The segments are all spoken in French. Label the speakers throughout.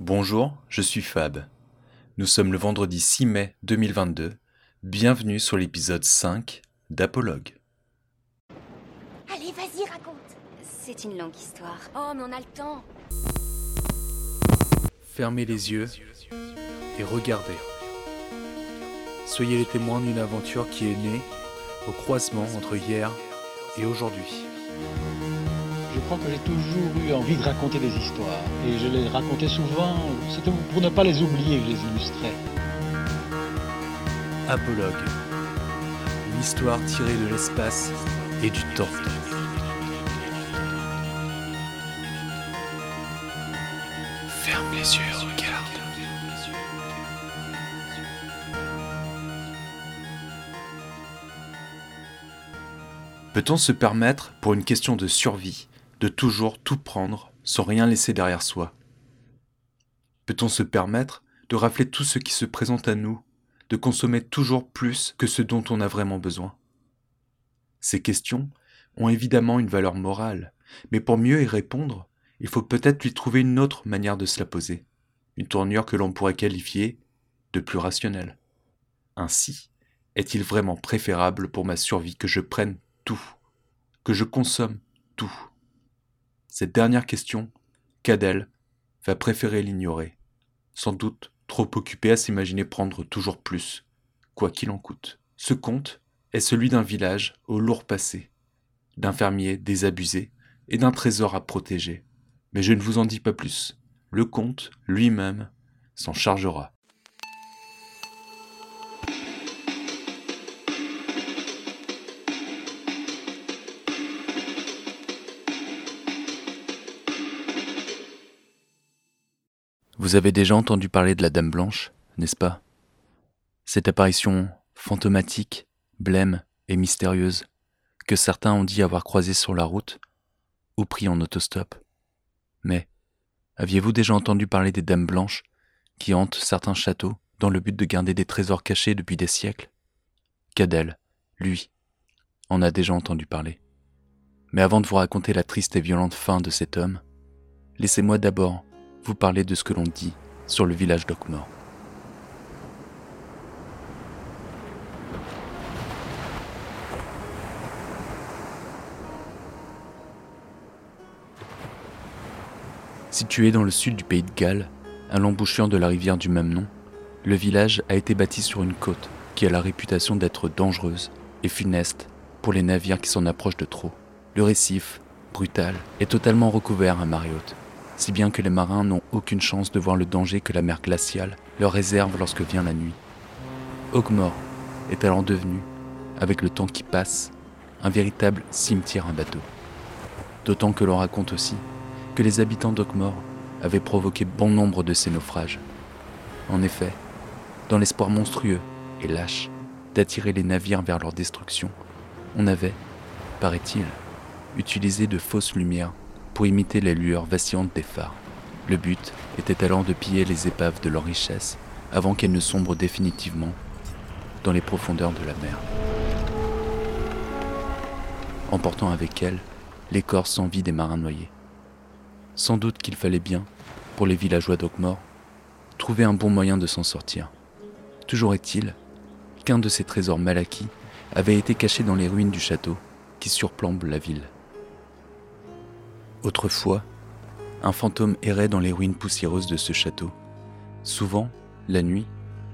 Speaker 1: Bonjour, je suis Fab. Nous sommes le vendredi 6 mai 2022. Bienvenue sur l'épisode 5 d'Apologue.
Speaker 2: Allez, vas-y, raconte.
Speaker 3: C'est une longue histoire.
Speaker 2: Oh, mais on a le temps.
Speaker 1: Fermez les yeux et regardez. Soyez les témoins d'une aventure qui est née au croisement entre hier et aujourd'hui.
Speaker 4: Je crois que j'ai toujours eu envie de raconter des histoires. Et je les racontais souvent, c'était pour ne pas les oublier que je les illustrais.
Speaker 1: Apologue. Une histoire tirée de l'espace et du temps. Ferme les yeux regarde. Peut-on se permettre, pour une question de survie, de toujours tout prendre sans rien laisser derrière soi. Peut-on se permettre de rafler tout ce qui se présente à nous, de consommer toujours plus que ce dont on a vraiment besoin? Ces questions ont évidemment une valeur morale, mais pour mieux y répondre, il faut peut-être lui trouver une autre manière de se la poser, une tournure que l'on pourrait qualifier de plus rationnelle. Ainsi, est-il vraiment préférable pour ma survie que je prenne tout, que je consomme tout? Cette dernière question, Cadel va préférer l'ignorer, sans doute trop occupé à s'imaginer prendre toujours plus, quoi qu'il en coûte. Ce conte est celui d'un village au lourd passé, d'un fermier désabusé et d'un trésor à protéger. Mais je ne vous en dis pas plus. Le comte lui-même s'en chargera. Vous avez déjà entendu parler de la Dame Blanche, n'est-ce pas? Cette apparition fantomatique, blême et mystérieuse que certains ont dit avoir croisée sur la route ou pris en autostop. Mais aviez-vous déjà entendu parler des Dames Blanches qui hantent certains châteaux dans le but de garder des trésors cachés depuis des siècles? Cadel, lui, en a déjà entendu parler. Mais avant de vous raconter la triste et violente fin de cet homme, laissez-moi d'abord vous parler de ce que l'on dit sur le village d'Ockmore. Situé dans le sud du pays de Galles, à l'embouchure de la rivière du même nom, le village a été bâti sur une côte qui a la réputation d'être dangereuse et funeste pour les navires qui s'en approchent de trop. Le récif, brutal, est totalement recouvert à marée si bien que les marins n'ont aucune chance de voir le danger que la mer glaciale leur réserve lorsque vient la nuit. Ogmore est alors devenu, avec le temps qui passe, un véritable cimetière à bateau. D'autant que l'on raconte aussi que les habitants d'Ockmore avaient provoqué bon nombre de ces naufrages. En effet, dans l'espoir monstrueux et lâche d'attirer les navires vers leur destruction, on avait, paraît-il, utilisé de fausses lumières pour imiter les lueurs vacillantes des phares. Le but était alors de piller les épaves de leurs richesses avant qu'elles ne sombrent définitivement dans les profondeurs de la mer, emportant avec elles les corps vie des marins noyés. Sans doute qu'il fallait bien, pour les villageois d'Ockmore, trouver un bon moyen de s'en sortir. Toujours est-il qu'un de ces trésors mal acquis avait été caché dans les ruines du château qui surplombent la ville. Autrefois, un fantôme errait dans les ruines poussiéreuses de ce château. Souvent, la nuit,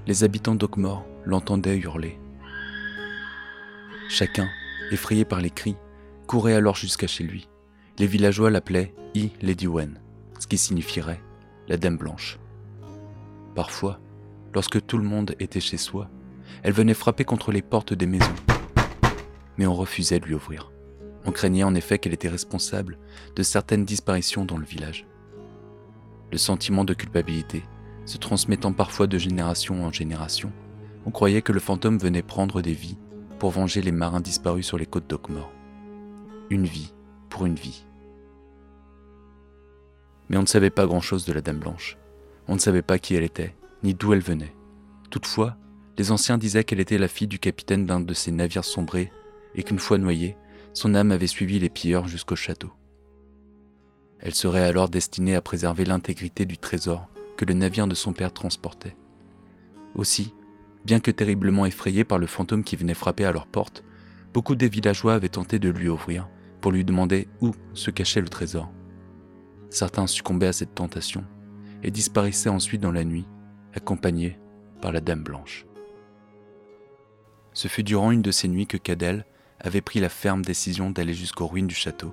Speaker 1: les habitants d'Ockmore l'entendaient hurler. Chacun, effrayé par les cris, courait alors jusqu'à chez lui. Les villageois l'appelaient I Lady Wen, ce qui signifierait la Dame Blanche. Parfois, lorsque tout le monde était chez soi, elle venait frapper contre les portes des maisons, mais on refusait de lui ouvrir. On craignait en effet qu'elle était responsable de certaines disparitions dans le village. Le sentiment de culpabilité se transmettant parfois de génération en génération, on croyait que le fantôme venait prendre des vies pour venger les marins disparus sur les côtes d'Ockmore. Une vie pour une vie. Mais on ne savait pas grand-chose de la Dame Blanche. On ne savait pas qui elle était, ni d'où elle venait. Toutefois, les anciens disaient qu'elle était la fille du capitaine d'un de ces navires sombrés et qu'une fois noyée, son âme avait suivi les pilleurs jusqu'au château. Elle serait alors destinée à préserver l'intégrité du trésor que le navire de son père transportait. Aussi, bien que terriblement effrayés par le fantôme qui venait frapper à leur porte, beaucoup des villageois avaient tenté de lui ouvrir pour lui demander où se cachait le trésor. Certains succombaient à cette tentation et disparaissaient ensuite dans la nuit, accompagnés par la Dame Blanche. Ce fut durant une de ces nuits que Cadel avait pris la ferme décision d'aller jusqu'aux ruines du château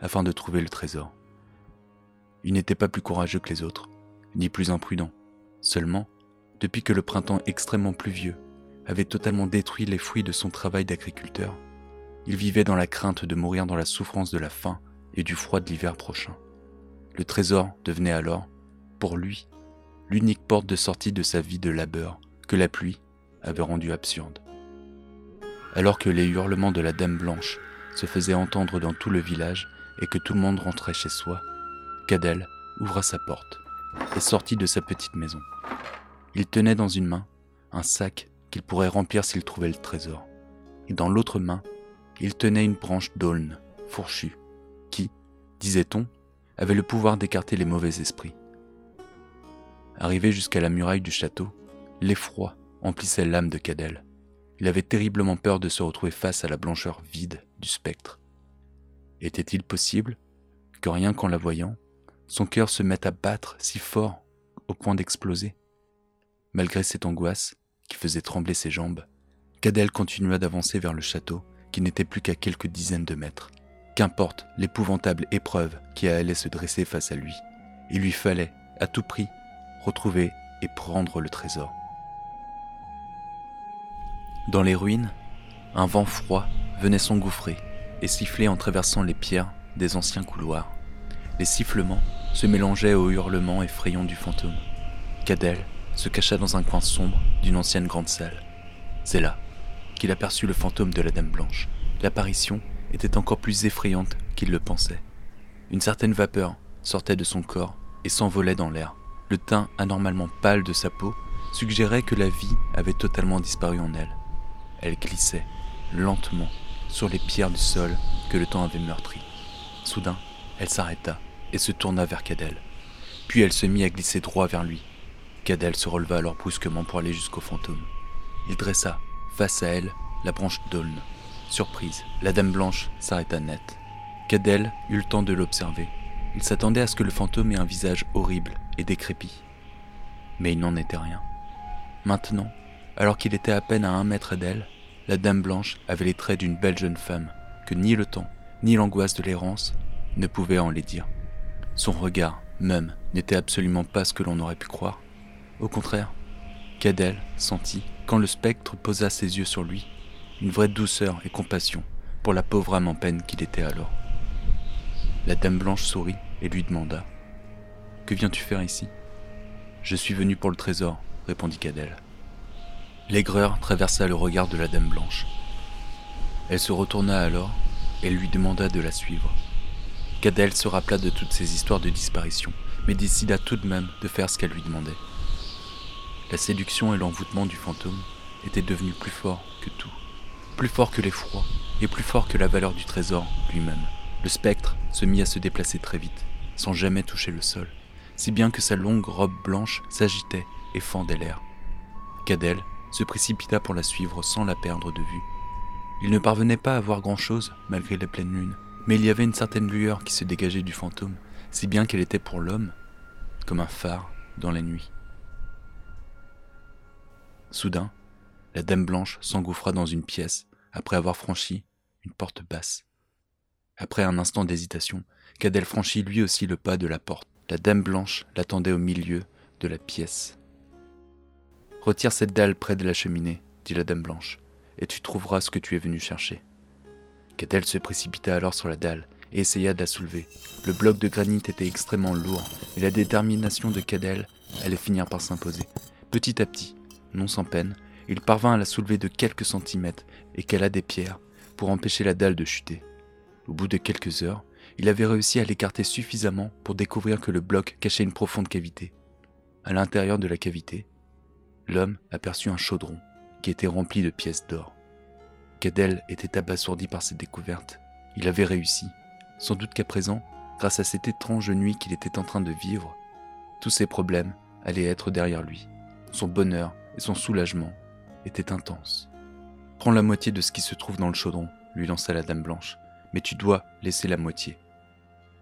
Speaker 1: afin de trouver le trésor. Il n'était pas plus courageux que les autres, ni plus imprudent. Seulement, depuis que le printemps extrêmement pluvieux avait totalement détruit les fruits de son travail d'agriculteur, il vivait dans la crainte de mourir dans la souffrance de la faim et du froid de l'hiver prochain. Le trésor devenait alors, pour lui, l'unique porte de sortie de sa vie de labeur que la pluie avait rendue absurde. Alors que les hurlements de la Dame Blanche se faisaient entendre dans tout le village et que tout le monde rentrait chez soi, Cadel ouvra sa porte et sortit de sa petite maison. Il tenait dans une main un sac qu'il pourrait remplir s'il trouvait le trésor, et dans l'autre main, il tenait une branche d'aulne fourchue qui, disait-on, avait le pouvoir d'écarter les mauvais esprits. Arrivé jusqu'à la muraille du château, l'effroi emplissait l'âme de Cadel. Il avait terriblement peur de se retrouver face à la blancheur vide du spectre. Était-il possible que rien qu'en la voyant, son cœur se mette à battre si fort au point d'exploser? Malgré cette angoisse qui faisait trembler ses jambes, Cadel continua d'avancer vers le château qui n'était plus qu'à quelques dizaines de mètres. Qu'importe l'épouvantable épreuve qui allait se dresser face à lui, il lui fallait, à tout prix, retrouver et prendre le trésor. Dans les ruines, un vent froid venait s'engouffrer et siffler en traversant les pierres des anciens couloirs. Les sifflements se mélangeaient aux hurlements effrayants du fantôme. Cadel se cacha dans un coin sombre d'une ancienne grande salle. C'est là qu'il aperçut le fantôme de la Dame Blanche. L'apparition était encore plus effrayante qu'il le pensait. Une certaine vapeur sortait de son corps et s'envolait dans l'air. Le teint anormalement pâle de sa peau suggérait que la vie avait totalement disparu en elle. Elle glissait, lentement, sur les pierres du sol que le temps avait meurtries. Soudain, elle s'arrêta et se tourna vers Cadel. Puis elle se mit à glisser droit vers lui. Cadel se releva alors brusquement pour aller jusqu'au fantôme. Il dressa, face à elle, la branche d'aulne. Surprise, la dame blanche s'arrêta net. Cadel eut le temps de l'observer. Il s'attendait à ce que le fantôme ait un visage horrible et décrépit. Mais il n'en était rien. Maintenant, alors qu'il était à peine à un mètre d'elle, la dame blanche avait les traits d'une belle jeune femme que ni le temps, ni l'angoisse de l'errance ne pouvaient en les dire. Son regard, même, n'était absolument pas ce que l'on aurait pu croire. Au contraire, Cadel sentit, quand le spectre posa ses yeux sur lui, une vraie douceur et compassion pour la pauvre âme en peine qu'il était alors. La dame blanche sourit et lui demanda Que viens-tu faire ici? Je suis venu pour le trésor, répondit Cadel. L'aigreur traversa le regard de la dame blanche. Elle se retourna alors et lui demanda de la suivre. Cadel se rappela de toutes ces histoires de disparition, mais décida tout de même de faire ce qu'elle lui demandait. La séduction et l'envoûtement du fantôme étaient devenus plus forts que tout, plus forts que l'effroi et plus forts que la valeur du trésor lui-même. Le spectre se mit à se déplacer très vite, sans jamais toucher le sol, si bien que sa longue robe blanche s'agitait et fendait l'air. Cadel se précipita pour la suivre sans la perdre de vue. Il ne parvenait pas à voir grand-chose malgré la pleine lune, mais il y avait une certaine lueur qui se dégageait du fantôme, si bien qu'elle était pour l'homme comme un phare dans la nuit. Soudain, la Dame Blanche s'engouffra dans une pièce après avoir franchi une porte basse. Après un instant d'hésitation, Cadel franchit lui aussi le pas de la porte. La Dame Blanche l'attendait au milieu de la pièce. Retire cette dalle près de la cheminée, dit la Dame Blanche, et tu trouveras ce que tu es venu chercher. Cadel se précipita alors sur la dalle et essaya de la soulever. Le bloc de granit était extrêmement lourd, et la détermination de Cadel allait finir par s'imposer. Petit à petit, non sans peine, il parvint à la soulever de quelques centimètres et qu'elle a des pierres pour empêcher la dalle de chuter. Au bout de quelques heures, il avait réussi à l'écarter suffisamment pour découvrir que le bloc cachait une profonde cavité. À l'intérieur de la cavité, l'homme aperçut un chaudron qui était rempli de pièces d'or. Cadel était abasourdi par cette découverte. Il avait réussi. Sans doute qu'à présent, grâce à cette étrange nuit qu'il était en train de vivre, tous ses problèmes allait être derrière lui. Son bonheur et son soulagement étaient intenses. Prends la moitié de ce qui se trouve dans le chaudron, lui lança la Dame Blanche, mais tu dois laisser la moitié.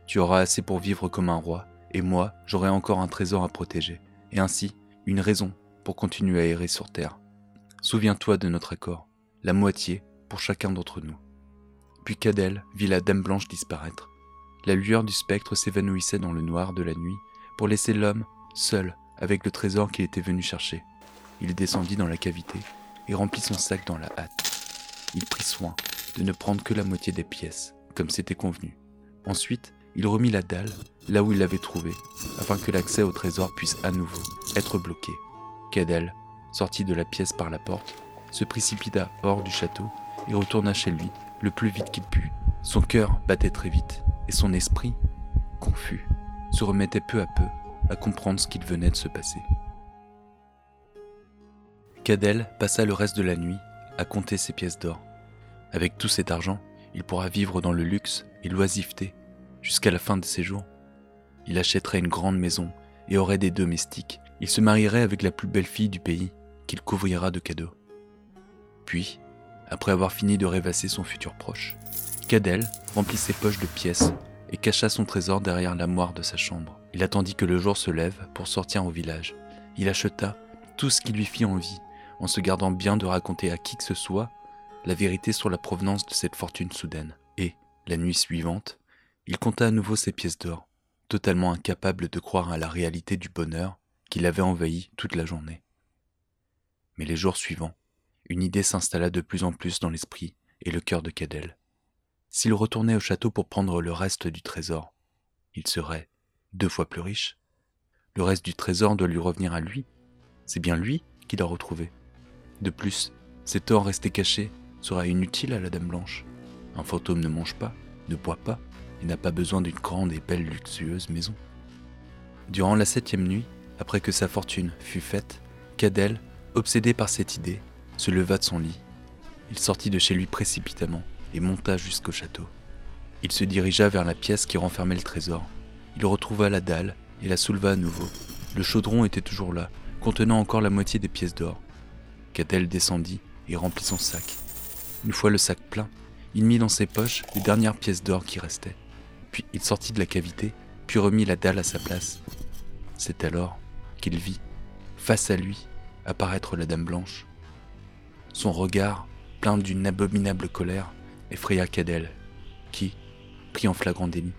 Speaker 1: Tu auras assez pour vivre comme un roi, et moi, j'aurai encore un trésor à protéger, et ainsi une raison pour continuer à errer sur Terre. Souviens-toi de notre accord, la moitié pour chacun d'entre nous. Puis Cadel vit la Dame Blanche disparaître. La lueur du spectre s'évanouissait dans le noir de la nuit pour laisser l'homme seul avec le trésor qu'il était venu chercher. Il descendit dans la cavité et remplit son sac dans la hâte. Il prit soin de ne prendre que la moitié des pièces, comme c'était convenu. Ensuite, il remit la dalle là où il l'avait trouvée, afin que l'accès au trésor puisse à nouveau être bloqué. Cadel sortit de la pièce par la porte, se précipita hors du château et retourna chez lui le plus vite qu'il put. Son cœur battait très vite et son esprit, confus, se remettait peu à peu à comprendre ce qu'il venait de se passer. Cadel passa le reste de la nuit à compter ses pièces d'or. Avec tout cet argent, il pourra vivre dans le luxe et l'oisiveté jusqu'à la fin de ses jours. Il achèterait une grande maison et aurait des domestiques. Il se marierait avec la plus belle fille du pays qu'il couvrira de cadeaux. Puis, après avoir fini de rêvasser son futur proche, Cadel remplit ses poches de pièces et cacha son trésor derrière la moire de sa chambre. Il attendit que le jour se lève pour sortir au village. Il acheta tout ce qui lui fit envie, en se gardant bien de raconter à qui que ce soit la vérité sur la provenance de cette fortune soudaine. Et, la nuit suivante, il compta à nouveau ses pièces d'or, totalement incapable de croire à la réalité du bonheur qui l'avait envahi toute la journée. Mais les jours suivants, une idée s'installa de plus en plus dans l'esprit et le cœur de Cadel. S'il retournait au château pour prendre le reste du trésor, il serait deux fois plus riche. Le reste du trésor doit lui revenir à lui. C'est bien lui qui l'a retrouvé. De plus, cet or resté caché sera inutile à la Dame Blanche. Un fantôme ne mange pas, ne boit pas, et n'a pas besoin d'une grande et belle luxueuse maison. Durant la septième nuit, après que sa fortune fut faite, Cadel, obsédé par cette idée, se leva de son lit. Il sortit de chez lui précipitamment et monta jusqu'au château. Il se dirigea vers la pièce qui renfermait le trésor. Il retrouva la dalle et la souleva à nouveau. Le chaudron était toujours là, contenant encore la moitié des pièces d'or. Cadel descendit et remplit son sac. Une fois le sac plein, il mit dans ses poches les dernières pièces d'or qui restaient. Puis il sortit de la cavité, puis remit la dalle à sa place. C'est alors qu'il vit, face à lui, apparaître la Dame Blanche. Son regard, plein d'une abominable colère, effraya Cadel, qui, pris en flagrant délit,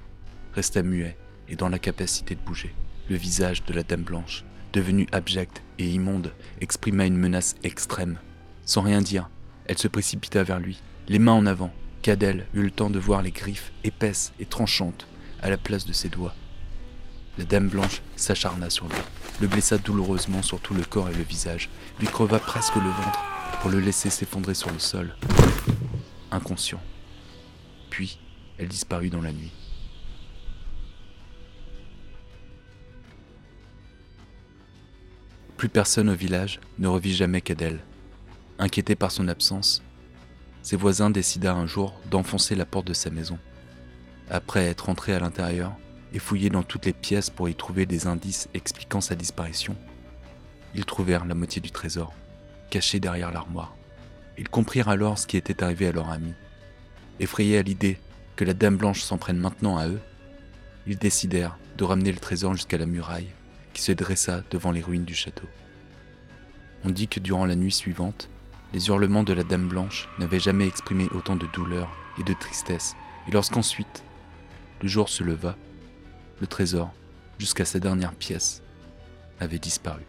Speaker 1: resta muet et dans l'incapacité de bouger. Le visage de la Dame Blanche, devenu abject et immonde, exprima une menace extrême. Sans rien dire, elle se précipita vers lui, les mains en avant. Cadel eut le temps de voir les griffes épaisses et tranchantes à la place de ses doigts. La Dame Blanche s'acharna sur lui, le blessa douloureusement sur tout le corps et le visage, lui creva presque le ventre pour le laisser s'effondrer sur le sol, inconscient. Puis, elle disparut dans la nuit. Plus personne au village ne revit jamais Cadel. Inquiété par son absence, ses voisins décida un jour d'enfoncer la porte de sa maison. Après être entré à l'intérieur et fouillé dans toutes les pièces pour y trouver des indices expliquant sa disparition, ils trouvèrent la moitié du trésor, caché derrière l'armoire. Ils comprirent alors ce qui était arrivé à leur ami. Effrayés à l'idée que la Dame Blanche s'en prenne maintenant à eux, ils décidèrent de ramener le trésor jusqu'à la muraille qui se dressa devant les ruines du château. On dit que durant la nuit suivante, les hurlements de la Dame Blanche n'avaient jamais exprimé autant de douleur et de tristesse, et lorsqu'ensuite le jour se leva, le trésor, jusqu'à sa dernière pièce, avait disparu.